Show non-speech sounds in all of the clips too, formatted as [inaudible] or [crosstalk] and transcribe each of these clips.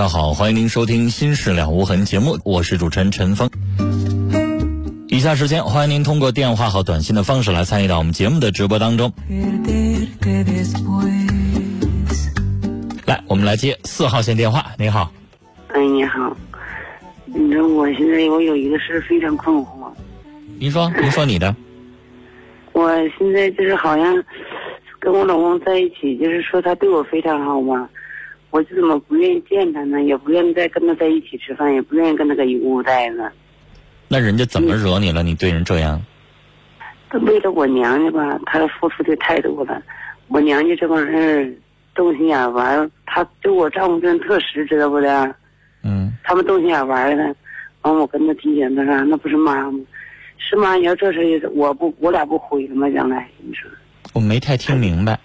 听众朋友，晚上好，欢迎您收听《心事了无痕》节目，我是主持人陈峰。以下时间，欢迎您通过电话和短信的方式来参与到我们节目的直播当中。来，我们来接四号线电话。你好，哎，你好，你说我现在我有一个事非常困惑。您说，[laughs] 您说你的。我现在就是好像跟我老公在一起，就是说他对我非常好嘛。我就怎么不愿意见他呢？也不愿意再跟他在一起吃饭，也不愿意跟他搁一屋待着。那人家怎么惹你了？你对人这样？他为了我娘家吧，他付出的太多了。我娘家这帮人动心眼玩，他对我丈夫真特实，知道不的？嗯。他们动心眼玩的，完我跟他提醒，他说那不是妈吗？是妈，你要这事我不，我俩不毁了吗？将来你说？我没太听明白。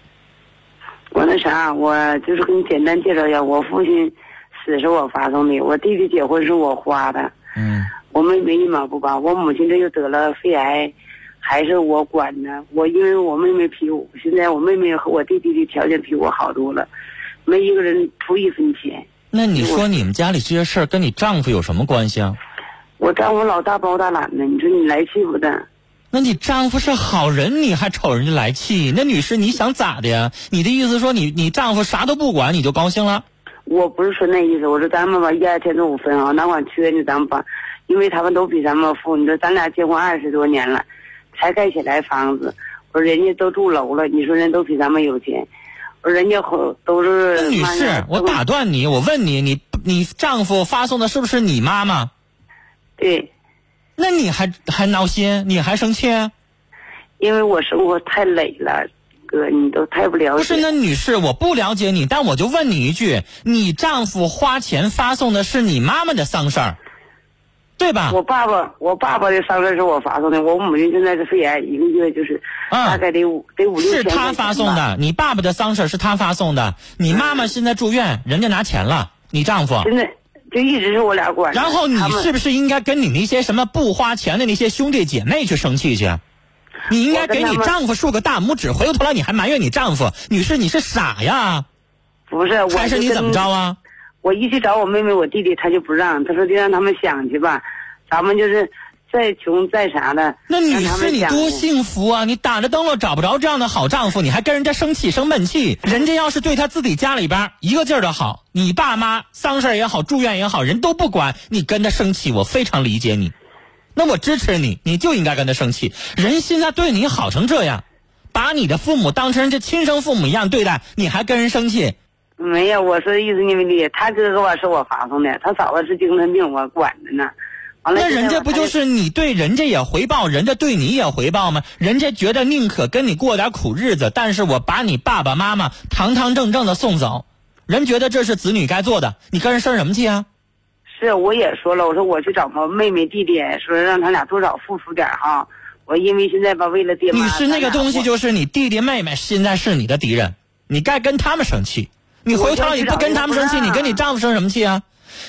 我那啥，我就是给你简单介绍一下，我父亲死是我发送的，我弟弟结婚是我花的，嗯，我妹妹一毛不拔，我母亲这又得了肺癌，还是我管的。我因为我妹妹比我，现在我妹妹和我弟弟的条件比我好多了，没一个人出一分钱。那你说你们家里这些事儿跟你丈夫有什么关系啊？我丈夫老大包大揽的，你说你来气不的？那你丈夫是好人，你还瞅人家来气？那女士，你想咋的呀？你的意思说你你丈夫啥都不管，你就高兴了？我不是说那意思，我说咱们吧一二天中午分啊，哪管缺呢，咱们把，因为他们都比咱们富。你说咱俩结婚二十多年了，才盖起来房子，我说人家都住楼了，你说人都比咱们有钱，我说人家都是。那女士，我打断你，我问你，你你丈夫发送的是不是你妈妈？对。那你还还闹心？你还生气？因为我生活太累了，哥，你都太不了解。不是，那女士，我不了解你，但我就问你一句：你丈夫花钱发送的是你妈妈的丧事儿，对吧？我爸爸，我爸爸的丧事是我发送的。我母亲现在是肺癌，一个月就是大概得五得五六千。是他发送的，你爸爸的丧事是他发送的。你妈妈现在住院，人家拿钱了。你丈夫现在。就一直是我俩管。然后你是不是应该跟你那些什么不花钱的那些兄弟姐妹去生气去？你应该给你丈夫竖个大拇指，回过头来你还埋怨你丈夫？女士，你是傻呀？不是，还是你怎么着啊？我一去找我妹妹我弟弟，他就不让，他说就让他们想去吧，咱们就是再穷再啥的。那女士你多幸福啊！你打着灯笼找不着这样的好丈夫，你还跟人家生气生闷气？人家要是对他自己家里边一个劲儿的好。你爸妈丧事也好，住院也好，人都不管，你跟他生气，我非常理解你。那我支持你，你就应该跟他生气。人现在对你好成这样，把你的父母当成人家亲生父母一样对待，你还跟人生气？没有，我说意思你没理解。他哥哥我是我发送的，他嫂子是精神病，我管着呢。那人家不就是你对人家也回报，人家对你也回报吗？人家觉得宁可跟你过点苦日子，但是我把你爸爸妈妈堂堂正正的送走。人觉得这是子女该做的，你跟人生什么气啊？是，我也说了，我说我去找个妹妹弟弟，说让他俩多少付出点哈。我因为现在吧，为了爹妈。你是那个东西，就是你弟弟妹妹现在是你的敌人，你该跟他们生气。你回头你不跟他们生气，你跟你丈夫生什么气啊？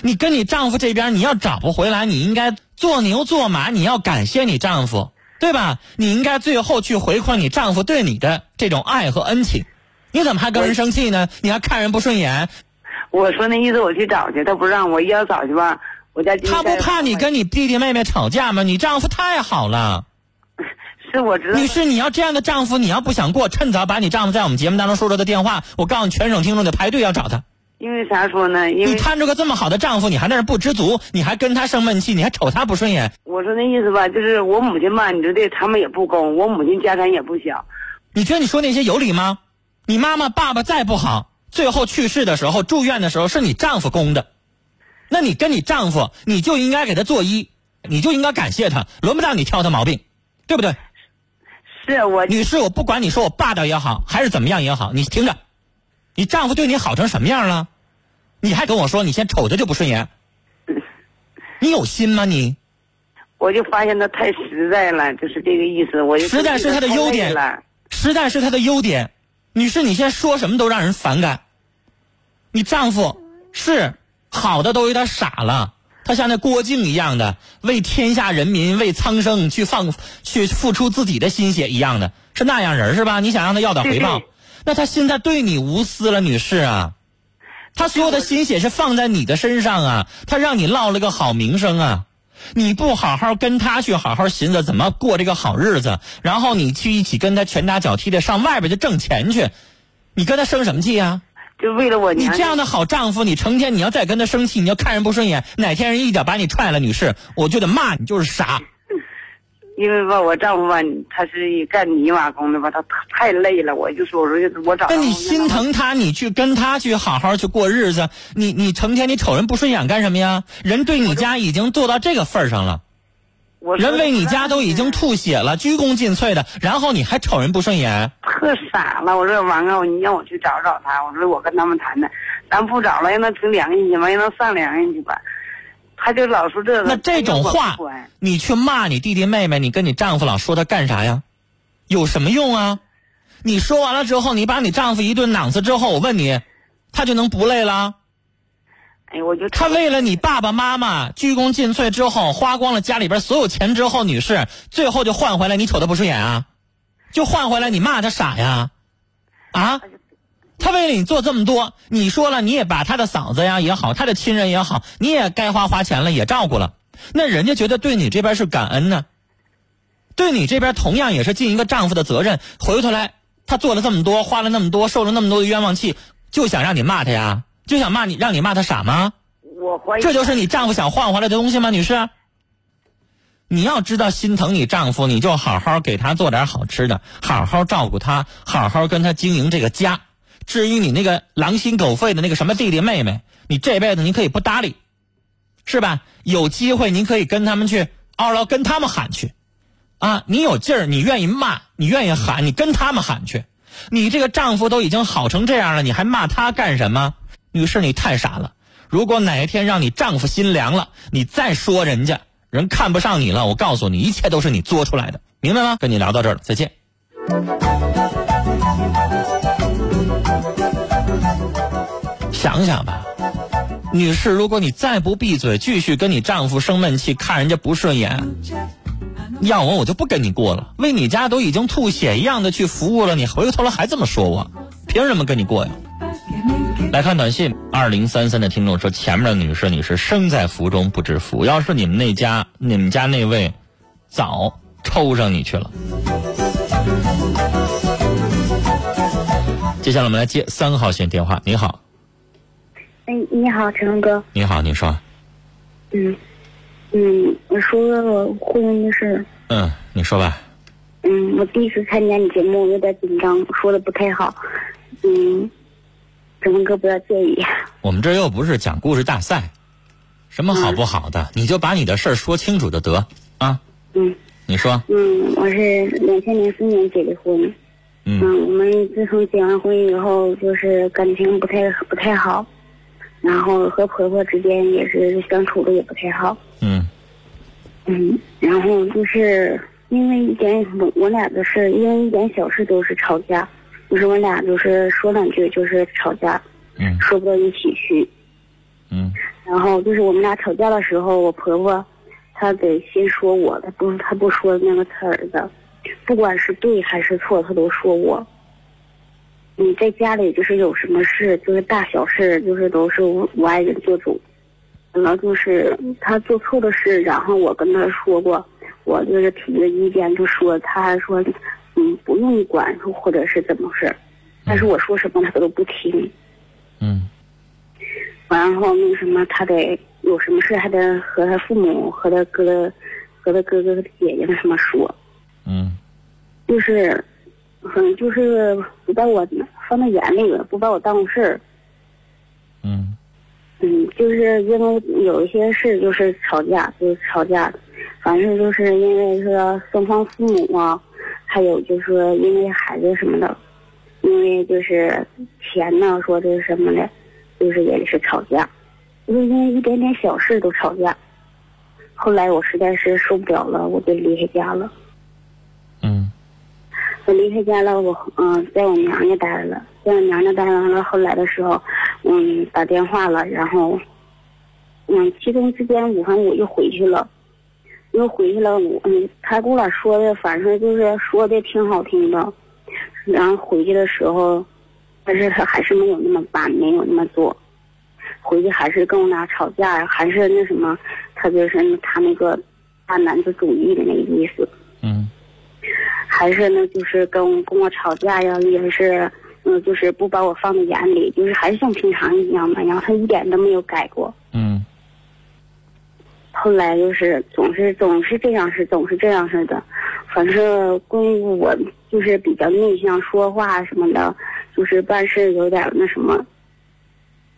你跟你丈夫这边你要找不回来，你应该做牛做马，你要感谢你丈夫，对吧？你应该最后去回馈你丈夫对你的这种爱和恩情。你怎么还跟人生气呢？你还看人不顺眼？我说那意思，我去找去，他不让我，要找去吧。我家他不怕你跟你弟弟妹妹吵架吗？你丈夫太好了。[laughs] 是我知道。女士，你要这样的丈夫，你要不想过，趁早把你丈夫在我们节目当中说出的电话，我告诉你，全省听众得排队要找他。因为啥说呢？因你摊着个这么好的丈夫，你还在那不知足，你还跟他生闷气，你还瞅他不顺眼，我说那意思吧，就是我母亲吧，你说的，他们也不公，我母亲家产也不小。你觉得你说那些有理吗？你妈妈、爸爸再不好，最后去世的时候、住院的时候是你丈夫供的，那你跟你丈夫，你就应该给他作揖，你就应该感谢他，轮不到你挑他毛病，对不对？是我女士，我不管你说我霸道也好，还是怎么样也好，你听着，你丈夫对你好成什么样了？你还跟我说你先瞅着就不顺眼，[laughs] 你有心吗你？我就发现他太实在了，就是这个意思。我就实在是他的优点了实在是他的优点。女士，你现在说什么都让人反感。你丈夫是好的都有点傻了，他像那郭靖一样的为天下人民、为苍生去放去付出自己的心血一样的，是那样人是吧？你想让他要点回报对对，那他现在对你无私了，女士啊。他所有的心血是放在你的身上啊，他让你落了个好名声啊。你不好好跟他去好好寻思怎么过这个好日子，然后你去一起跟他拳打脚踢的上外边去挣钱去，你跟他生什么气啊、就为了我娘。你这样的好丈夫，你成天你要再跟他生气，你要看人不顺眼，哪天人一脚把你踹了，女士，我就得骂你就是傻。因为吧，我丈夫吧，他是干泥瓦工的吧，他太累了，我就说我说我找。那你心？疼他，你去跟他去好好去过日子，你你成天你瞅人不顺眼干什么呀？人对你家已经做到这个份儿上了。人为你家都已经吐血了，鞠躬尽瘁的，然后你还瞅人不顺眼？特傻了。我说王哥，你让我去找找他，我说我跟他们谈谈，咱不找了，让他挺良心去吧，让他上良心去吧。他就老说这个。那这种话你去骂你弟弟妹妹，你跟你丈夫老说他干啥呀？有什么用啊？你说完了之后，你把你丈夫一顿攮死之后，我问你，他就能不累了？哎，我就他为了你爸爸妈妈鞠躬尽瘁之后，花光了家里边所有钱之后，女士最后就换回来你瞅他不顺眼啊？就换回来你骂他傻呀？啊？他为了你做这么多，你说了你也把他的嫂子呀也好，他的亲人也好，你也该花花钱了，也照顾了，那人家觉得对你这边是感恩呢，对你这边同样也是尽一个丈夫的责任。回过头来，他做了这么多，花了那么多，受了那么多的冤枉气，就想让你骂他呀？就想骂你，让你骂他傻吗？我怀疑这就是你丈夫想换回来的东西吗，女士？你要知道心疼你丈夫，你就好好给他做点好吃的，好好照顾他，好好跟他经营这个家。至于你那个狼心狗肺的那个什么弟弟妹妹，你这辈子你可以不搭理，是吧？有机会您可以跟他们去嗷唠，跟他们喊去，啊，你有劲儿，你愿意骂，你愿意喊，你跟他们喊去。你这个丈夫都已经好成这样了，你还骂他干什么？女士，你太傻了。如果哪一天让你丈夫心凉了，你再说人家人看不上你了，我告诉你，一切都是你作出来的，明白吗？跟你聊到这儿了，再见。想想吧，女士，如果你再不闭嘴，继续跟你丈夫生闷气，看人家不顺眼，要我我就不跟你过了。为你家都已经吐血一样的去服务了，你回过头来还这么说我，凭什么跟你过呀？来看短信，二零三三的听众说：“前面的女士，你是身在福中不知福。要是你们那家，你们家那位，早抽上你去了。”接下来我们来接三号线电话。你好，哎，你好，陈龙哥。你好，你说，嗯嗯，我说我婚姻的事。嗯，你说吧。嗯，我第一次参加你节目，有点紧张，说的不太好。嗯，陈龙哥不要介意。我们这又不是讲故事大赛，什么好不好的，你就把你的事儿说清楚就得啊。嗯你说，嗯，我是两千零四年结的婚。嗯嗯，我们自从结完婚以后，就是感情不太不太好，然后和婆婆之间也是相处的也不太好。嗯嗯，然后就是因为一点我我俩的事，因为一点小事都是吵架，就是我俩就是说两句就是吵架，嗯说不到一起去。嗯然后就是我们俩吵架的时候，我婆婆她得先说我，她不她不说那个她儿子，不管是对还是错，她都说我。你在家里就是有什么事，就是大小事，就是都是我我爱人做主。然后就是他做错的事，然后我跟他说过，我就是提的意见，就说他还说，嗯，不用管，或者是怎么事，但是我说什么他都不听。嗯完后那个什么，他得有什么事还得和他父母、和他哥哥、和他哥哥、姐姐那什么说，嗯就是，嗯，就是不把我放在眼里了，不把我当回事儿。嗯嗯，就是因为有一些事就是吵架，就是吵架，反正就是因为说双方父母啊，还有就是说因为孩子什么的，因为就是钱呢，说这是什么的，就是也是吵架，就是因为一点点小事都吵架。后来我实在是受不了了，我就离开家了。嗯我离开家了，我嗯、在我娘家待着了，在我娘家待完了，后来的时候，嗯，打电话了，然后，嗯，其中之间，我反正我又回去了，又回去了，我嗯，他跟我俩说的，反正就是说的挺好听的，然后回去的时候，但是他还是没有那么办，没有那么做，回去还是跟我俩吵架，还是那什么，他就是他那个大男子主义的那个意思。嗯还是呢，就是跟跟我吵架呀，也是，嗯，就是不把我放在眼里，就是还是像平常一样嘛，然后他一点都没有改过。嗯后来就是总是总是这样式，总是这样式的，反正关于我就是比较内向，说话什么的，就是办事有点那什么，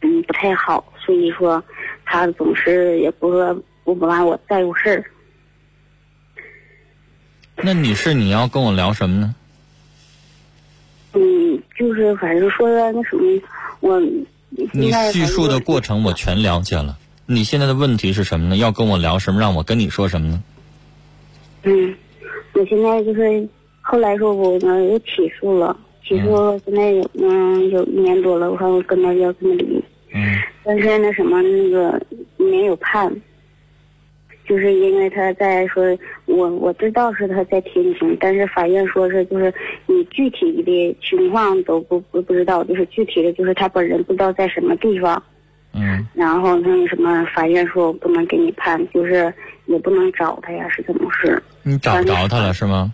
嗯，不太好，所以说他总是也不不不把我在乎事儿。那女士，你要跟我聊什么呢？嗯，就是反正说的那什么，我你叙述的过程我全了解了。你现在的问题是什么呢？要跟我聊什么？让我跟你说什么呢？嗯，我现在就是后来说我呢又起诉了，起诉了现在有嗯有一年多了，我看我跟他要跟他离，嗯但是那什么那个没有判，就是因为他在说我我知道是他在天津，但是法院说是就是你具体的情况都不不不知道，就是具体的就是他本人不知道在什么地方。嗯然后那个什么，法院说我不能给你判，就是也不能找他呀，是怎么回事？你找不着他了是吗？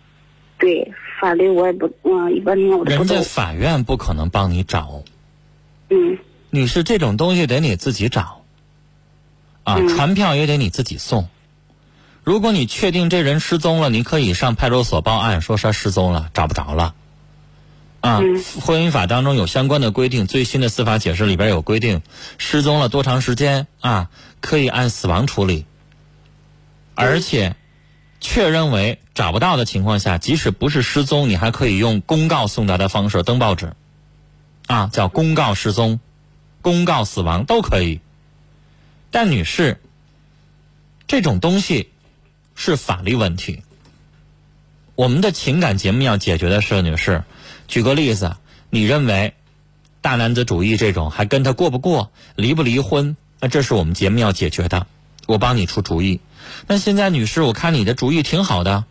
对，法律我也不，嗯，一般情况我人家。法院不可能帮你找，嗯女士，这种东西得你自己找。啊，嗯传票也得你自己送。如果你确定这人失踪了，你可以上派出所报案，说他失踪了，找不着了。啊，嗯婚姻法当中有相关的规定，最新的司法解释里边有规定，失踪了多长时间啊，可以按死亡处理。而且，确认为找不到的情况下，即使不是失踪，你还可以用公告送达的方式登报纸，啊，叫公告失踪、公告死亡都可以。但女士，这种东西是法律问题。我们的情感节目要解决的是，女士，举个例子，你认为大男子主义这种还跟他过不过，离不离婚？那这是我们节目要解决的，我帮你出主意。那现在，女士，我看你的主意挺好的，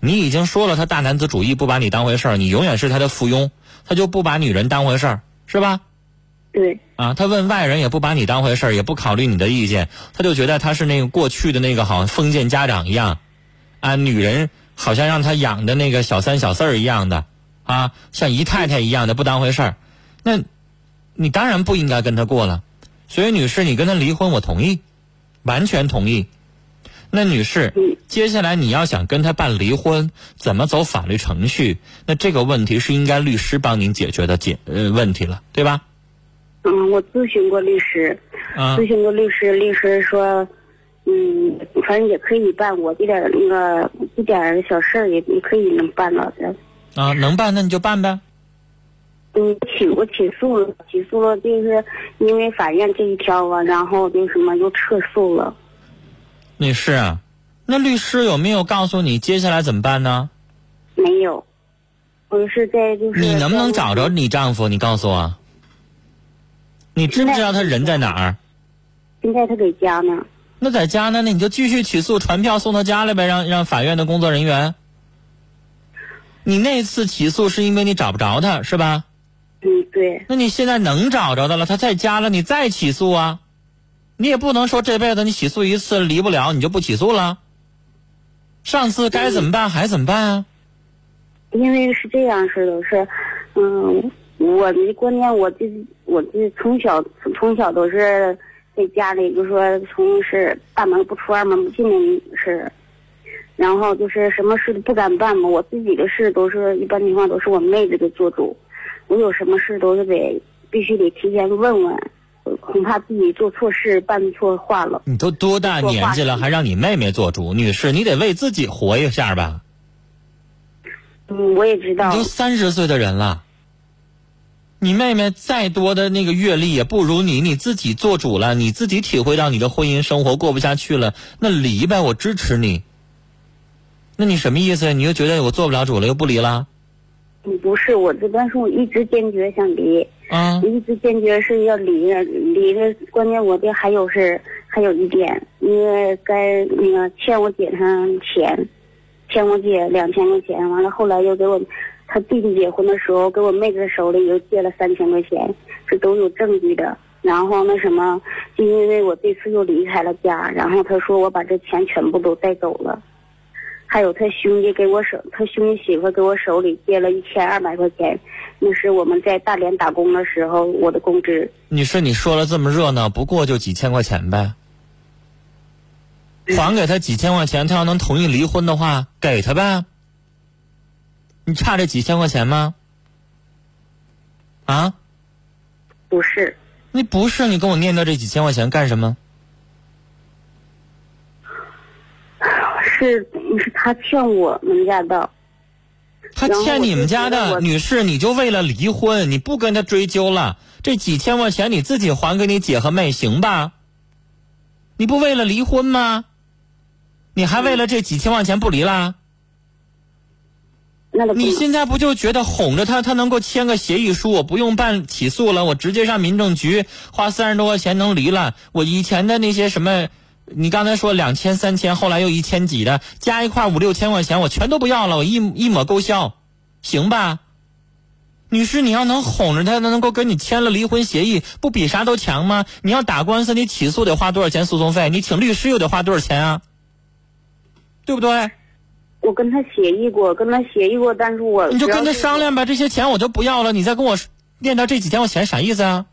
你已经说了他大男子主义，不把你当回事儿，你永远是他的附庸，他就不把女人当回事儿，是吧？对，啊，他问外人也不把你当回事儿，也不考虑你的意见，他就觉得他是那个过去的那个好像封建家长一样，啊，女人好像让他养的那个小三小四儿一样的，啊，像姨太太一样的不当回事儿，那，你当然不应该跟他过了。所以，女士，你跟他离婚，我同意，完全同意。那女士，嗯接下来你要想跟他办离婚，怎么走法律程序？那这个问题是应该律师帮您解决的解呃问题了，对吧？嗯，我咨询过律师，啊咨询过律师，律师说，嗯，反正也可以办，我这点那个一点小事儿也也可以能办到的。啊，能办那你就办呗。嗯，起我起诉了，起诉了，就是因为法院这一条啊，然后那什么又撤诉了。女士啊，那律师有没有告诉你接下来怎么办呢？没有，我是在就是你能不能找着你丈夫？你告诉我，你知不知道他人在哪儿？现在他在家呢。那在家呢，那你就继续起诉，传票送到家里呗，让让法院的工作人员。你那次起诉是因为你找不着他，是吧？嗯，对，那你现在能找着他了，他在家了，你再起诉啊？你也不能说这辈子你起诉一次离不了，你就不起诉了。上次该怎么办还怎么办啊？因为是这样式的，是，嗯，我的观念，我这我这从小从小都是在家里，就说从是大门不出二门不进的是，然后就是什么事都不敢办嘛。我自己的事都是一般情况都是我妹子给做主，我有什么事都是得必须得提前问问，恐怕自己做错事办错话了。你都多大年纪了，还让你妹妹做主？女士，你得为自己活一下吧。嗯，我也知道你都，三十岁的人了，你妹妹再多的那个阅历也不如你，你自己做主了，你自己体会到你的婚姻生活过不下去了，那离呗，我支持你。那你什么意思？你又觉得我做不了主了，又不离了？嗯不是我这，但是我一直坚决想离。嗯我一直坚决是要离的，离的。关键我这还有是还有一点，因为该那个欠我姐她钱，欠我姐两千块钱，完了后来又给我，他弟弟结婚的时候给我妹子手里又借了三千块钱，这都有证据的。然后那什么，就因为我这次又离开了家，然后他说我把这钱全部都带走了。还有他兄弟给我手，他兄弟媳妇给我手里借了一千二百块钱，那是我们在大连打工的时候我的工资。你说，你说了这么热闹，不过就几千块钱呗。还给他几千块钱，他要能同意离婚的话，给他呗。你差这几千块钱吗？啊？不是，你不是你跟我念叨这几千块钱干什么？是是他欠我们家的，他欠你们家的女士，你就为了离婚，你不跟他追究了，这几千块钱你自己还给你姐和妹，行吧？你不为了离婚吗？你还为了这几千块钱不离啦？那个你现在不就觉得哄着他，他能够签个协议书，我不用办起诉了，我直接上民政局花三十多块钱能离了。我以前的那些什么，你刚才说两千、三千，后来又一千几的，加一块五六千块钱，我全都不要了，我一一抹勾销，行吧？女士，你要能哄着他，能够跟你签了离婚协议，不比啥都强吗？你要打官司，你起诉得花多少钱诉讼费？你请律师又得花多少钱啊？对不对？我跟他协议过，跟他协议过，但是我你就跟他商量吧，这些钱我就不要了，你再跟我念叨这几千块钱啥意思啊？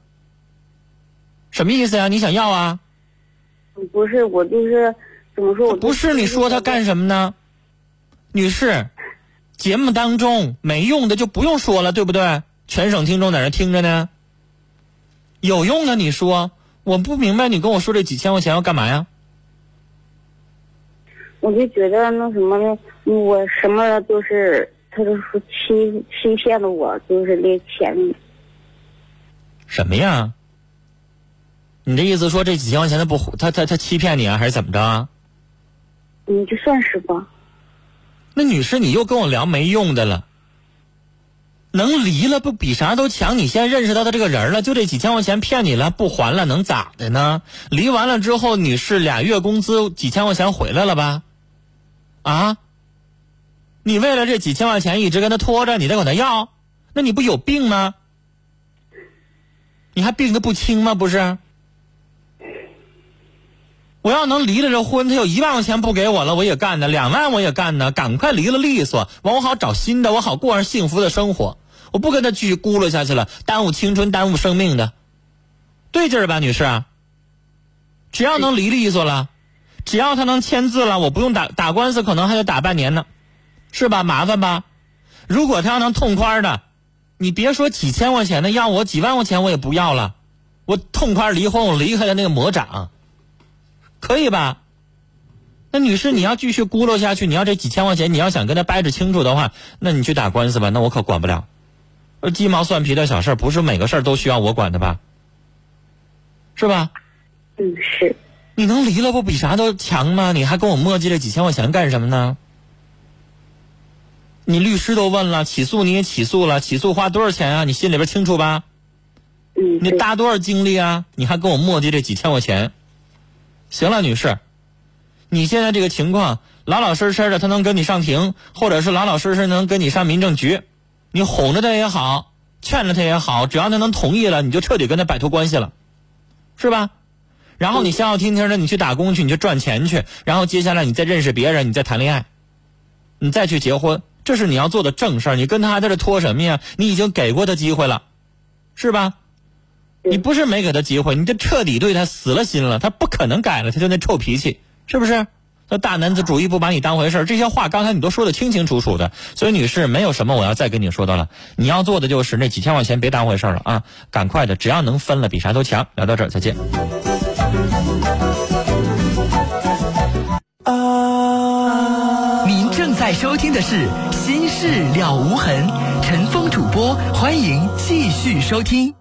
什么意思呀、你想要啊？不是我就是怎么说？我不是你说他干什么呢？女士，节目当中没用的就不用说了，对不对？全省听众在那听着呢。有用的你说，我不明白你跟我说这几千块钱要干嘛呀？我就觉得那什么呢，我什么都是，他都是欺欺骗了我，就是那钱。什么呀？你的意思说这几千块钱他不他他他欺骗你啊，还是怎么着啊？你，就算是吧。那女士，你又跟我聊没用的了。能离了不比啥都强？你现在认识到他这个人了，就这几千块钱骗你了，不还了能咋的呢？离完了之后，女士俩月工资几千块钱回来了吧？啊？你为了这几千块钱一直跟他拖着，你再管他要，那你不有病吗？你还病得不轻吗？不是？我要能离了这婚，他有一万块钱不给我了，我也干呢；两万我也干呢。赶快离了利索，完我好找新的，我好过上幸福的生活。我不跟他继续咕噜下去了，耽误青春，耽误生命的，对劲儿吧，女士？只要能离利索了，只要他能签字了，我不用打打官司，可能还得打半年呢，是吧？麻烦吧？如果他要能痛快的，你别说几千块钱的，要我几万块钱我也不要了，我痛快离婚，我离开了那个魔掌。可以吧？那女士，你要继续咕噜下去，你要这几千块钱，你要想跟他掰扯清楚的话，那你去打官司吧，那我可管不了。鸡毛蒜皮的小事儿，不是每个事儿都需要我管的吧？是吧？嗯，是。你能离了不比啥都强吗？你还跟我磨叽这几千块钱干什么呢？你律师都问了，起诉你也起诉了，起诉花多少钱啊？你心里边清楚吧？嗯，你搭多少精力啊？你还跟我磨叽这几千块钱？行了，女士，你现在这个情况，老老实实的，他能跟你上庭，或者是老老实实能跟你上民政局，你哄着他也好，劝着他也好，只要他能同意了，你就彻底跟他摆脱关系了，是吧？然后你消消停停的，你去打工去，你去赚钱去，然后接下来你再认识别人，你再谈恋爱，你再去结婚，这是你要做的正事儿。你跟他在这拖什么呀？你已经给过他机会了，是吧？你不是没给他机会，你这彻底对他死了心了，他不可能改了，他就那臭脾气，是不是？那大男子主义不把你当回事儿，这些话刚才你都说的清清楚楚的。所以女士，没有什么我要再跟你说的了，你要做的就是那几千块钱别当回事儿了啊，赶快的，只要能分了，比啥都强。聊到这儿，再见。您正在收听的是《心事了无痕》，陈峰主播，欢迎继续收听。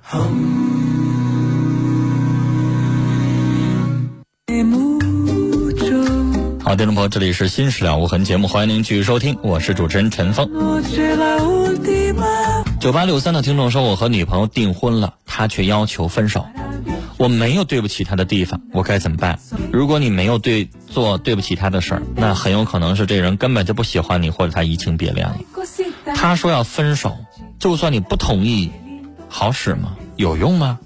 好，听众朋友，这里是《心事了无痕》节目，欢迎您继续收听，我是主持人陈峰。九八六三的听众说，我和女朋友订婚了，他却要求分手，我没有对不起他的地方，我该怎么办？如果你没有对做对不起他的事儿，那很有可能是这人根本就不喜欢你，或者他移情别恋了。他说要分手，就算你不同意，好使吗？有用吗？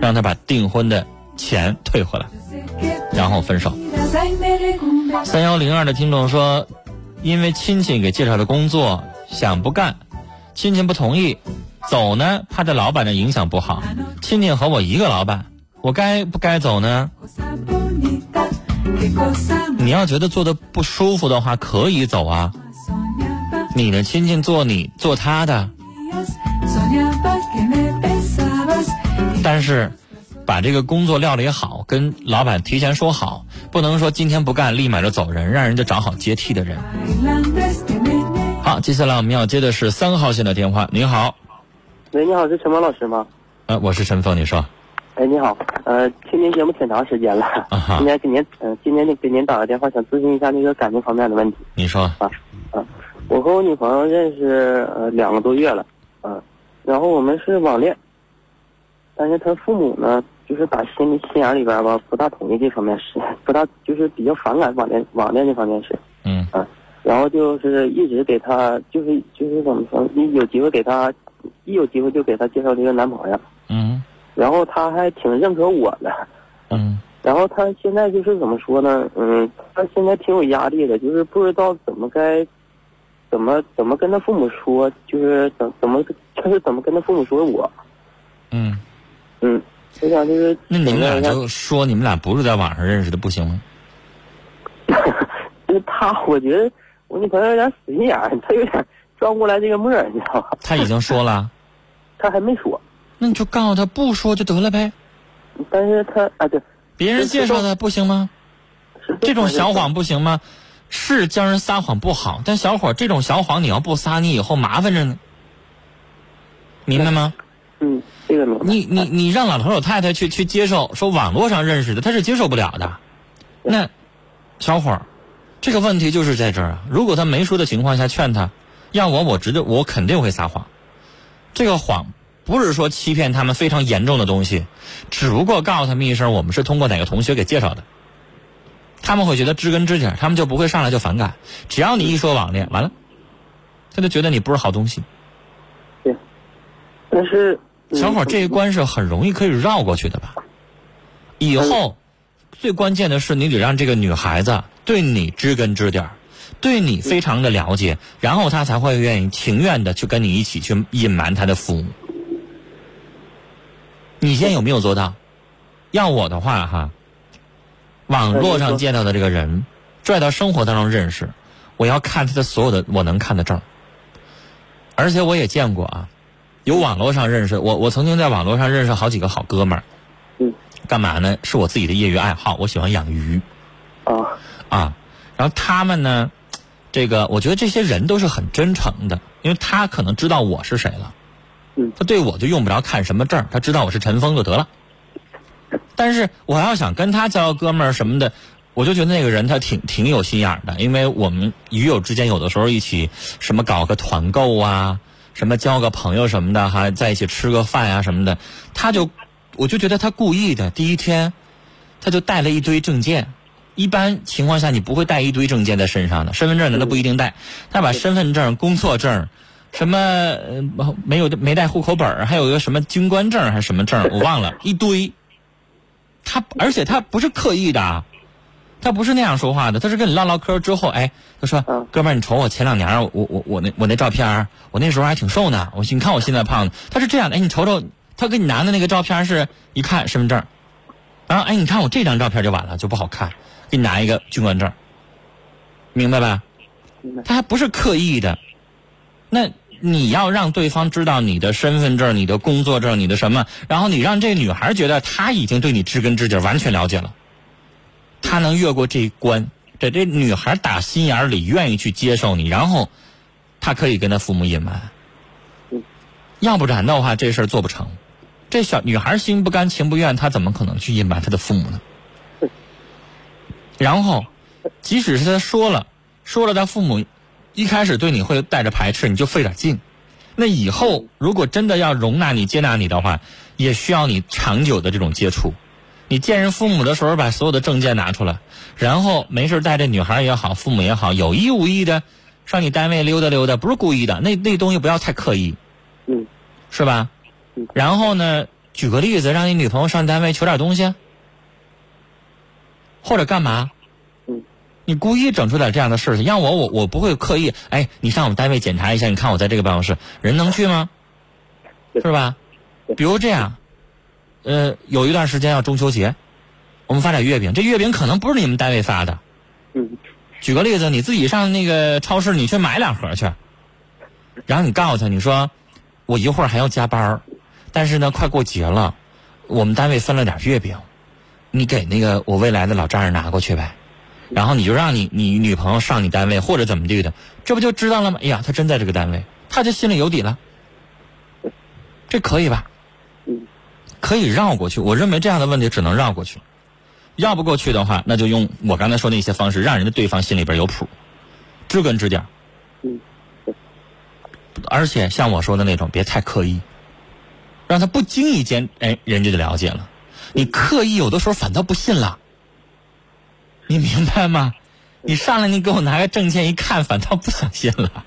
让他把订婚的钱退回来，然后分手。三幺零二的听众说，因为亲戚给介绍的工作想不干，亲戚不同意，走呢怕对老板的影响不好。亲戚和我一个老板，我该不该走呢？你要觉得坐的不舒服的话，可以走啊。你的亲戚做你做他的，但是把这个工作料理好，跟老板提前说好。不能说今天不干立马就走人，让人家找好接替的人。好，接下来我们要接的是三号线的电话。你好，喂，你好，是陈芳老师吗？呃，我是陈峰，你说。哎，你好，呃，听您节目挺长时间了，今天给您，呃，今天给您打个电话，想咨询一下那个感情方面的问题。你说。啊啊，我和我女朋友认识呃两个多月了，嗯，然后我们是网恋，但是她父母呢。就是打心里心眼里边吧，不大同意这方面事，[laughs] 不大就是比较反感网恋网恋这方面事。嗯啊，然后就是一直给她，就是就是怎么说，一有机会给她，一有机会就给她介绍这个男朋友。嗯，然后他还挺认可我的。嗯，然后他现在就是怎么说呢？嗯，他现在挺有压力的，就是不知道怎么该，怎么怎么跟他父母说，就是怎怎么就是怎么跟他父母说我。嗯嗯。我想就是，那你们俩就说你们俩不是在网上认识的，不行吗？就 [laughs] 他，我觉得我女朋友有点死心眼儿，她有点转不来这个沫儿，你知道吗？他已经说了，[laughs] 他还没说。那你就告诉他不说就得了呗。但是他啊，对，别人介绍的不行吗？这种小谎不行吗？是教人撒谎不好，但小伙这种小谎你要不撒，你以后麻烦着呢。明白吗？嗯。这个你你你让老头老太太去去接受说网络上认识的，他是接受不了的。那小伙儿，这个问题就是在这儿啊。如果他没说的情况下劝他，要我我知道我肯定会撒谎。这个谎不是说欺骗他们非常严重的东西，只不过告诉他们一声我们是通过哪个同学给介绍的，他们会觉得知根知底，他们就不会上来就反感。只要你一说网恋，完了，他就觉得你不是好东西。对，但是。小伙，这一关是很容易可以绕过去的吧？以后最关键的是，你得让这个女孩子对你知根知底儿，对你非常的了解，然后她才会愿意情愿的去跟你一起去隐瞒她的父母。你现在有没有做到？要我的话哈，网络上见到的这个人，拽到生活当中认识，我要看他的所有的我能看的证而且我也见过啊。有网络上认识我，我曾经在网络上认识好几个好哥们儿。嗯，干嘛呢？是我自己的业余爱好，我喜欢养鱼。啊啊，然后他们呢，这个我觉得这些人都是很真诚的，因为他可能知道我是谁了。嗯，他对我就用不着看什么证，他知道我是陈峰就得了。但是我要想跟他交哥们儿什么的，我就觉得那个人他挺挺有心眼儿的，因为我们鱼友之间有的时候一起什么搞个团购啊。什么交个朋友什么的，还在一起吃个饭呀什么的，他就，我就觉得他故意的。第一天，他就带了一堆证件。一般情况下，你不会带一堆证件在身上的，身份证呢他不一定带。他把身份证、工作证，什么没有没带户口本还有一个什么军官证还是什么证，我忘了，[laughs] 一堆。他而且他不是刻意的，他不是那样说话的，他是跟你唠唠嗑之后，哎，他说：“嗯哥们儿，你瞅我前两年儿，我我我那我那照片儿，我那时候还挺瘦呢。我你看我现在胖的。”他是这样的，哎，你瞅瞅，他给你拿的那个照片是一看身份证，然后哎，你看我这张照片就完了，就不好看，给你拿一个军官证，明白吧？他还不是刻意的，那你要让对方知道你的身份证、你的工作证、你的什么，然后你让这女孩觉得她已经对你知根知底完全了解了，她能越过这一关，这这女孩打心眼里愿意去接受你，然后她可以跟她父母隐瞒，要不然的话这事儿做不成。这小女孩心不甘情不愿，她怎么可能去隐瞒她的父母呢？[laughs] 然后，即使是她说了，说了，她父母一开始对你会带着排斥，你就费点劲。那以后如果真的要容纳你、接纳你的话，也需要你长久的这种接触。你见人父母的时候，把所有的证件拿出来，然后没事带着女孩也好，父母也好，有意无意的上你单位溜达溜达，不是故意的，那那东西不要太刻意，嗯是吧？然后呢，举个例子，让你女朋友上单位求点东西，或者干嘛？嗯你故意整出点这样的事情，让我我我不会刻意。哎，你上我们单位检查一下，你看我在这个办公室，人能去吗？是吧？比如这样，呃，有一段时间要中秋节，我们发点月饼，这月饼可能不是你们单位发的。嗯举个例子，你自己上那个超市，你去买两盒去，然后你告诉他，你说我一会儿还要加班但是呢，快过节了，我们单位分了点月饼，你给那个我未来的老丈人拿过去呗。然后你就让你你女朋友上你单位或者怎么地的，这不就知道了吗？哎呀，他真在这个单位，他就心里有底了。这可以吧？可以绕过去。我认为这样的问题只能绕过去，绕不过去的话，那就用我刚才说那些方式，让人家对方心里边有谱，知根知底。而且像我说的那种，别太刻意，让他不经意间，哎，人家就了解了。你刻意有的时候反倒不信了，你明白吗？你上来你给我拿个证件一看，反倒不相信了，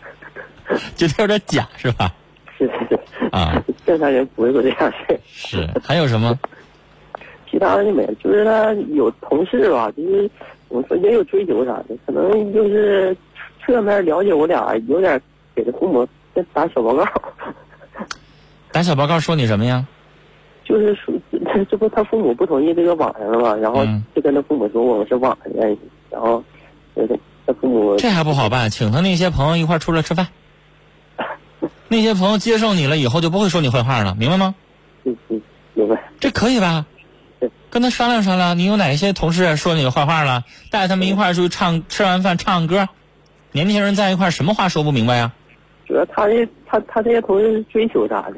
觉得有点假是吧？是是是啊，[laughs] 正常人不会做这样事。[laughs] 是。还有什么？其他的就没了，就是他有同事吧，就是我说也有追求啥的，可能就是侧面了解我俩，有点给他父母在打小报告，[laughs] 打小报告说你什么呀？就是说这 [laughs] 这不他父母不同意这个网上的嘛，然后嗯就跟他父母说我们是网上认识，然后就是他父母这还不好办，请他那些朋友一块儿出来吃饭。[laughs] 那些朋友接受你了以后，就不会说你坏话了，明白吗？嗯嗯明白，这可以吧？跟他商量商量，你有哪些同事说你坏话了？带他们一块儿出去唱，吃完饭唱歌。年轻人在一块儿，什么话说不明白呀？主要他这他他这些同事是追求啥的，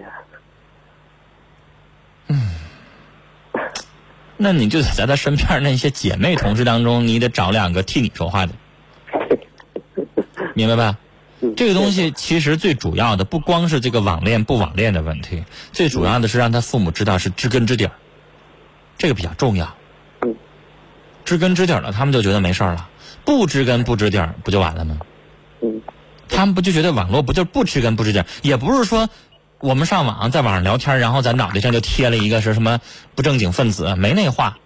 那你就得在他身边那些姐妹同事当中，你得找两个替你说话的，[laughs] 明白吧？嗯这个东西其实最主要的不光是这个网恋不网恋的问题，最主要的是让他父母知道是知根知底儿，这个比较重要嗯。知根知底儿了，他们就觉得没事儿了；不知根不知底儿，不就完了吗？嗯他们不就觉得网络不就是不知根不知底儿？也不是说我们上网在网上聊天，然后咱脑袋上就贴了一个是什么不正经分子，没那话。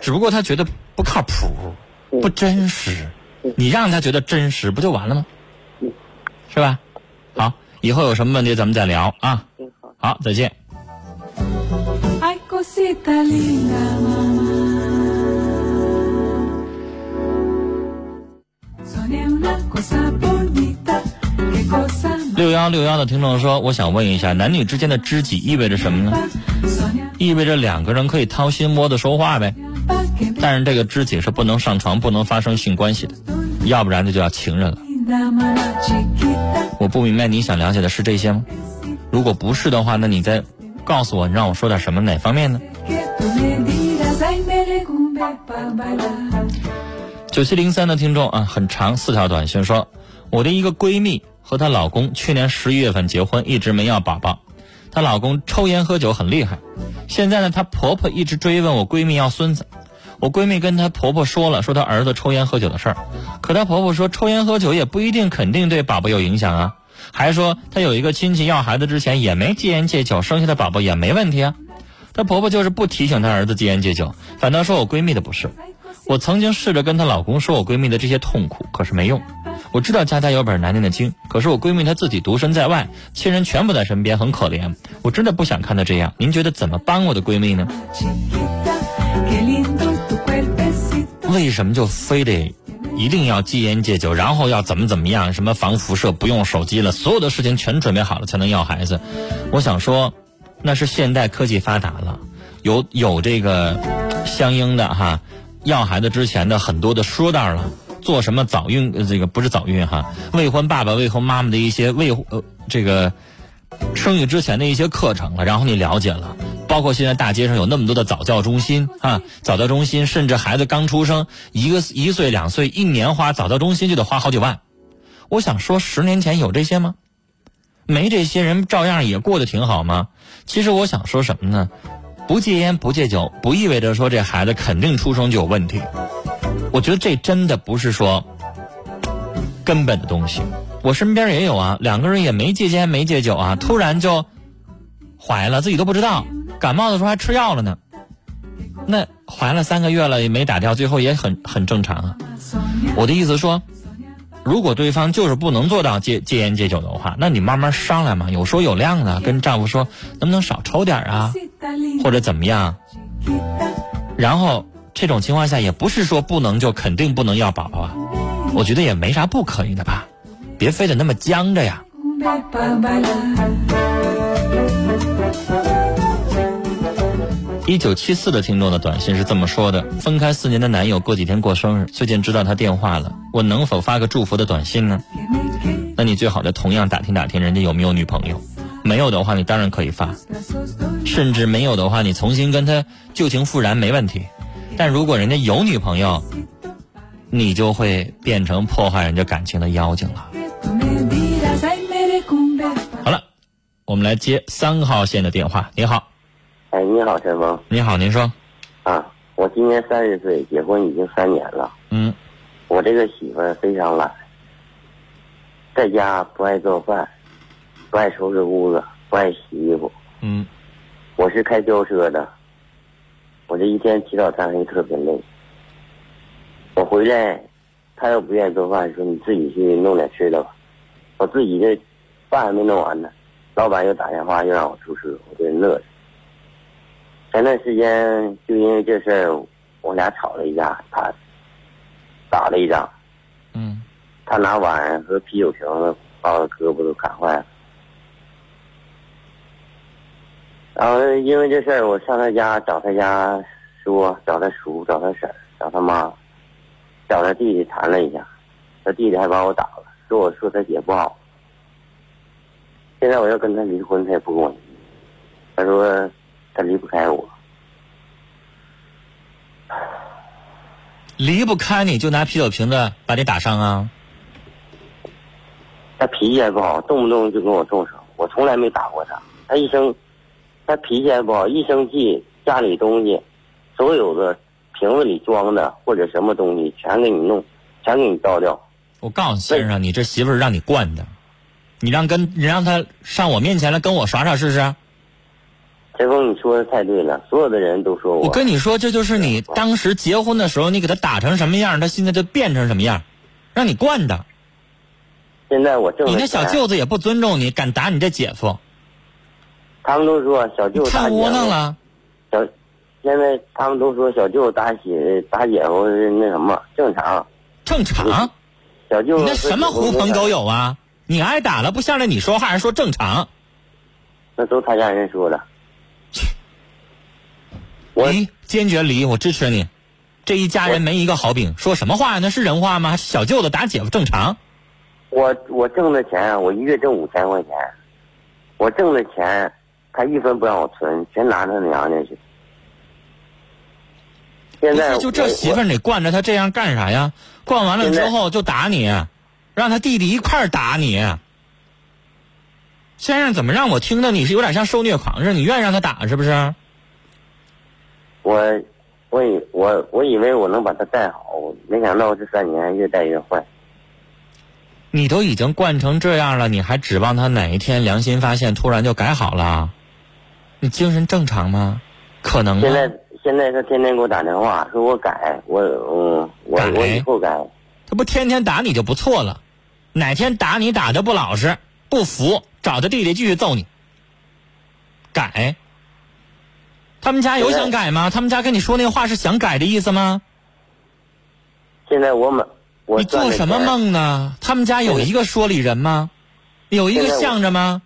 只不过他觉得不靠谱，不真实。你让他觉得真实，不就完了吗？是吧？好，以后有什么问题咱们再聊啊。好，再见。六幺六幺的听众说，我想问一下，男女之间的知己意味着什么呢？意味着两个人可以掏心窝子说话呗。但是这个知己是不能上床、不能发生性关系的，要不然这就叫情人了。我不明白你想了解的是这些吗？如果不是的话，那你再告诉我，你让我说点什么哪方面呢？九七零三的听众啊，很长四条短信说，我的一个闺蜜和她老公去年十一月份结婚，一直没要宝宝。她老公抽烟喝酒很厉害，现在呢，她婆婆一直追问我闺蜜要孙子。我闺蜜跟她婆婆说了，说她儿子抽烟喝酒的事儿，可她婆婆说抽烟喝酒也不一定肯定对宝宝有影响啊，还说她有一个亲戚要孩子之前也没戒烟戒酒，生下的宝宝也没问题啊。她婆婆就是不提醒她儿子戒烟戒酒，反倒说我闺蜜的不是。我曾经试着跟她老公说我闺蜜的这些痛苦，可是没用。我知道家家有本难念的经，可是我闺蜜她自己独身在外，亲人全不在身边，很可怜。我真的不想看她这样。您觉得怎么帮我的闺蜜呢.为什么就非得一定要戒烟戒酒，然后要怎么怎么样？什么防辐射，不用手机了，所有的事情全准备好了才能要孩子。我想说，那是现代科技发达了，有有这个相应的哈，要孩子之前的很多的说道了。做什么早孕？这个不是早孕哈，未婚爸爸、未婚妈妈的一些未呃这个生育之前的一些课程了，然后你了解了，包括现在大街上有那么多的早教中心啊，早教中心，甚至孩子刚出生一个一岁两岁，一年花早教中心就得花好几万。我想说，十年前有这些吗？没这些人照样也过得挺好吗？其实我想说什么呢？不戒烟不戒酒，不意味着说这孩子肯定出生就有问题。我觉得这真的不是说根本的东西。我身边也有啊，两个人也没戒烟没戒酒啊，突然就怀了，自己都不知道，感冒的时候还吃药了呢。那怀了三个月了也没打掉，最后也很很正常啊。我的意思说，如果对方就是不能做到戒戒烟戒酒的话，那你慢慢商量嘛，有说有量的，跟丈夫说能不能少抽点啊，或者怎么样。然后这种情况下也不是说不能就肯定不能要宝宝啊，我觉得也没啥不可以的吧，别非得那么僵着呀。一九七四的听众的短信是这么说的：分开四年的男友过几天过生日，最近知道他电话了，我能否发个祝福的短信呢？那你最好的同样打听打听人家有没有女朋友，没有的话你当然可以发，甚至没有的话你重新跟他旧情复燃没问题。但如果人家有女朋友，你就会变成破坏人家感情的妖精了。好了，我们来接三号线的电话。你好，哎，你好，陈峰你好，您说，啊，我今年三十岁，结婚已经三年了。嗯我这个媳妇儿非常懒，在家不爱做饭，不爱收拾屋子，不爱洗衣服。嗯我是开轿车的，我这一天起早贪黑特别累。我回来，他要不愿意做饭，说你自己去弄点吃的吧。我自己这饭还没弄完呢，老板又打电话又让我出车，我这乐着。前段时间就因为这事儿，我俩吵了一架，他打了一仗。嗯他拿碗和啤酒瓶子把我胳膊都砍坏了。然后因为这事儿，我上他家找他家说，找他叔，找他婶，找他妈，找他弟弟谈了一下，他弟弟还把我打了，说我说他姐不好。现在我要跟他离婚，他也不跟我离，他说他离不开我。离不开你就拿啤酒瓶子把你打伤啊？他脾气还不好，动不动就跟我动手。我从来没打过他，他一生，他脾气还不好，一生气，家里东西，所有的瓶子里装的或者什么东西全给你弄，全给你倒掉。我告诉你先生，你这媳妇儿让你惯的，你让跟你让她上我面前来跟我耍耍试试。陈峰，你说的太对了，所有的人都说我。我跟你说，这就是你当时结婚的时候，你给他打成什么样，他现在就变成什么样，让你惯的。现在我挣你那小舅子也不尊重你，敢打你这姐夫，他们都说小舅打太，窝囊了。小，现在他们都说小舅打姐打姐夫是那什么正常，正常，小舅你那什么狐朋狗友？啊？你挨打了不向着你说话，还说正常？那都他家人说的。我 [laughs] 离，坚决离，我支持你。这一家人没一个好饼，说什么话呀？那是人话吗？小舅子打姐夫正常？我我挣的钱，我一月挣五千块钱，我挣的钱，他一分不让我存，全拿他娘家去。现在，就这媳妇儿，你惯着他这样干啥呀？惯完了之后就打你，让他弟弟一块儿打你。先生，怎么让我听到你是有点像受虐狂似的？你愿意让他打是不是？我我以我我以为我能把他带好，没想到这三年越带越坏。你都已经惯成这样了，你还指望他哪一天良心发现，突然就改好了？你精神正常吗？可能吗现？在现在他天天给我打电话，说我改，我嗯，我以后改。他不天天打你就不错了，哪天打你打的不老实、不服，找他弟弟继续揍你。改。他们家有想改吗？他们家跟你说那话是想改的意思吗？现在我们我你做什么？梦呢？他们家有一个说理人吗？有一个向着吗？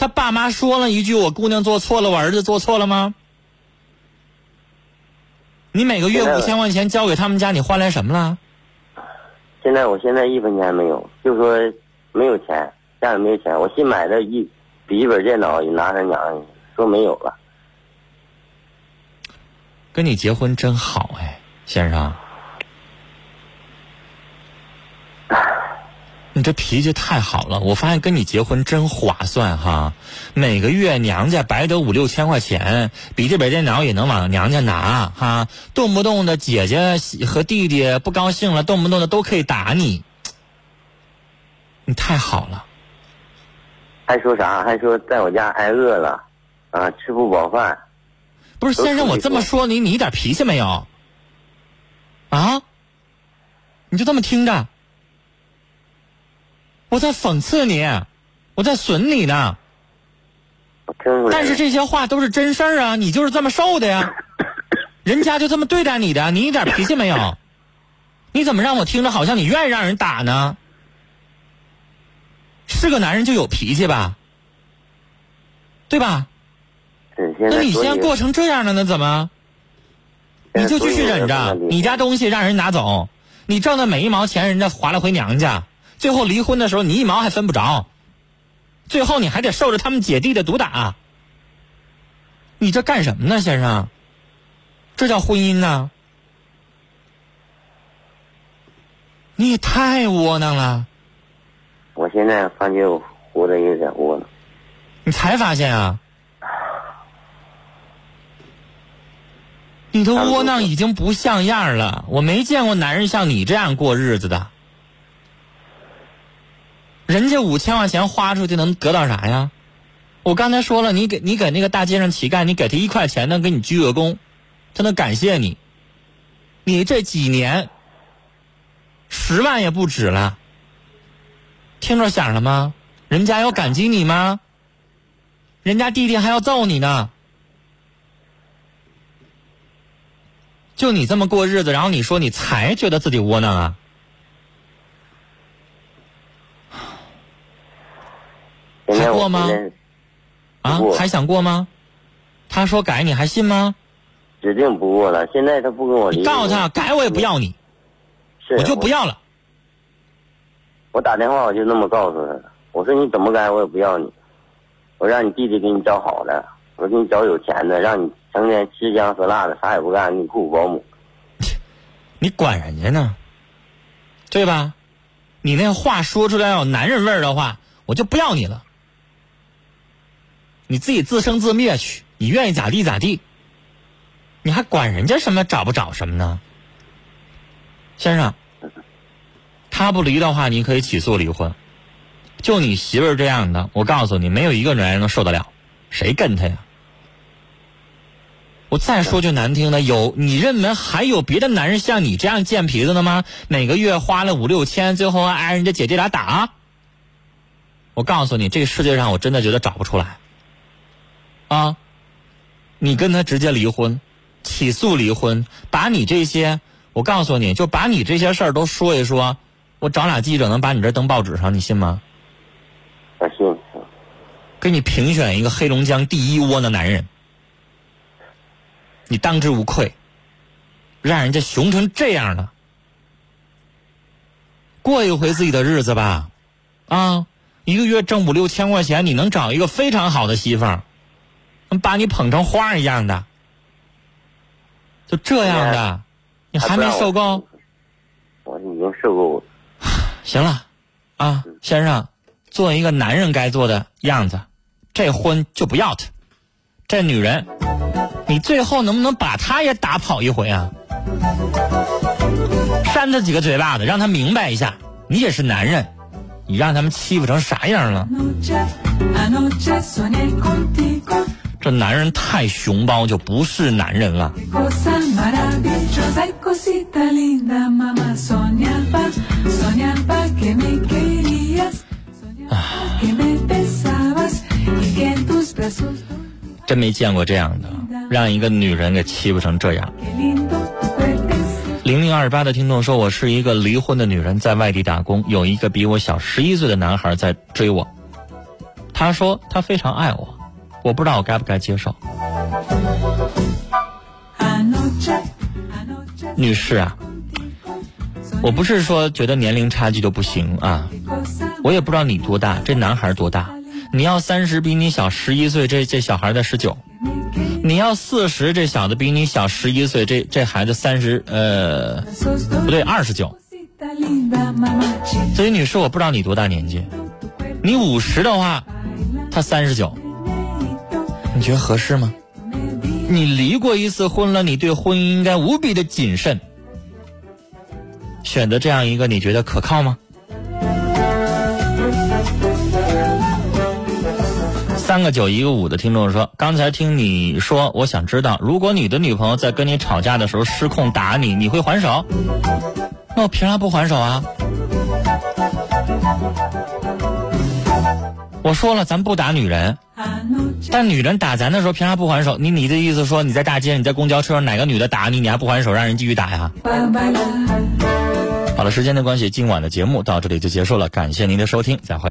他爸妈说了一句：“我姑娘做错了，我儿子做错了吗？”你每个月五千块钱交给他们家，你换来什么了？现在我现在一分钱没有，就说没有钱，家里没有钱。我新买的一笔记本电脑也拿他娘去，说没有了。跟你结婚真好哎，先生。你这脾气太好了，我发现跟你结婚真划算哈！每个月娘家白得五六千块钱，笔记本电脑也能往娘家拿哈，动不动的姐姐和弟弟不高兴了，动不动的都可以打你，你太好了。还说啥？还说在我家挨饿了，啊，吃不饱饭。不是先生，我这么说你，你一点脾气没有？啊？你就这么听着？我在讽刺你，我在损你呢。但是这些话都是真事儿啊，你就是这么受的呀，[laughs] 人家就这么对待你的，你一点脾气没有？你怎么让我听着好像你愿意让人打呢？是个男人就有脾气吧，对吧？那你现在过成这样了，那怎么？你就继续忍着，你家东西让人拿走，你挣的每一毛钱人家划了回娘家，最后离婚的时候你一毛还分不着，最后你还得受着他们姐弟的毒打，你这干什么呢，先生？这叫婚姻呢？你也太窝囊了，我现在发觉我活得有点窝囊。你才发现啊？你的窝囊已经不像样了，我没见过男人像你这样过日子的。人家五千块钱花出去能得到啥呀？我刚才说了，你给你给那个大街上乞丐，你给他一块钱能给你鞠个躬，他能感谢你。你这几年十万也不止了，听着响了吗？人家要感激你吗？人家弟弟还要揍你呢。就你这么过日子，然后你说你才觉得自己窝囊啊？过吗啊还想过吗？他说改你还信吗？指定不过了。现在他不跟我离你，告诉他改我也不要你，是我就不。要了。我打电话我就那么告诉他，我说你怎么改我也不要你，我让你弟弟给你找好的，我给你找有钱的，让你成天吃香喝辣的，啥也不干，给你雇保姆。[laughs] 你管人家呢，对吧？你那话说出来要有男人味儿的话，我就不要你了。你自己自生自灭去，你愿意咋地咋地。你还管人家什么找不找什么呢？先生，他不离的话，你可以起诉离婚。就你媳妇儿这样的，我告诉你，没有一个男人能受得了，谁跟他呀？我再说句难听的，有你认为还有别的男人像你这样贱皮子的吗？每个月花了五六千，最后挨人家姐弟俩打？我告诉你，这个世界上我真的觉得找不出来。啊，你跟他直接离婚，起诉离婚，把你这些，我告诉你就把你这些事儿都说一说，我找俩记者能把你这登报纸上，你信吗？我信。给你评选一个黑龙江第一窝的男人，你当之无愧，让人家熊成这样了，过一回自己的日子吧，啊，一个月挣五六千块钱，你能找一个非常好的媳妇儿，把你捧成花一样的，就这样的，你还没受够？我已经受够了。[sighs] 行了，啊，先生，做一个男人该做的样子，这婚就不要他。这女人，你最后能不能把她也打跑一回啊？扇他几个嘴巴子，让他明白一下，你也是男人，你让他们欺负成啥样了？这男人太熊包，就不是男人了。真没见过这样的，让一个女人给欺负成这样。零零二八的听众说：“我是一个离婚的女人，在外地打工，有一个比我小十一岁的男孩在追我。他说他非常爱我，我不知道我该不该接受。女士啊，我不是说觉得年龄差距就不行啊，我也不知道你多大，这男孩多大。你要三十，比你小十一岁，这这小孩才十九；你要四十，这小子比你小十一岁，这这孩子三十，呃，不对，二十九。所以女士，我不知道你多大年纪，你五十的话，他三十九，你觉得合适吗？你离过一次婚了，你对婚姻应该无比的谨慎。选择这样一个，你觉得可靠吗？三个九一个五的听众说，刚才听你说，我想知道，如果你的女朋友在跟你吵架的时候失控打你，你会还手？那我凭啥不还手啊？我说了，咱不打女人，但女人打咱的时候，凭啥不还手？你你的意思说你在大街，你在公交车上哪个女的打你，你还不还手，让人继续打呀？好了，时间的关系，今晚的节目到这里就结束了，感谢您的收听，再会。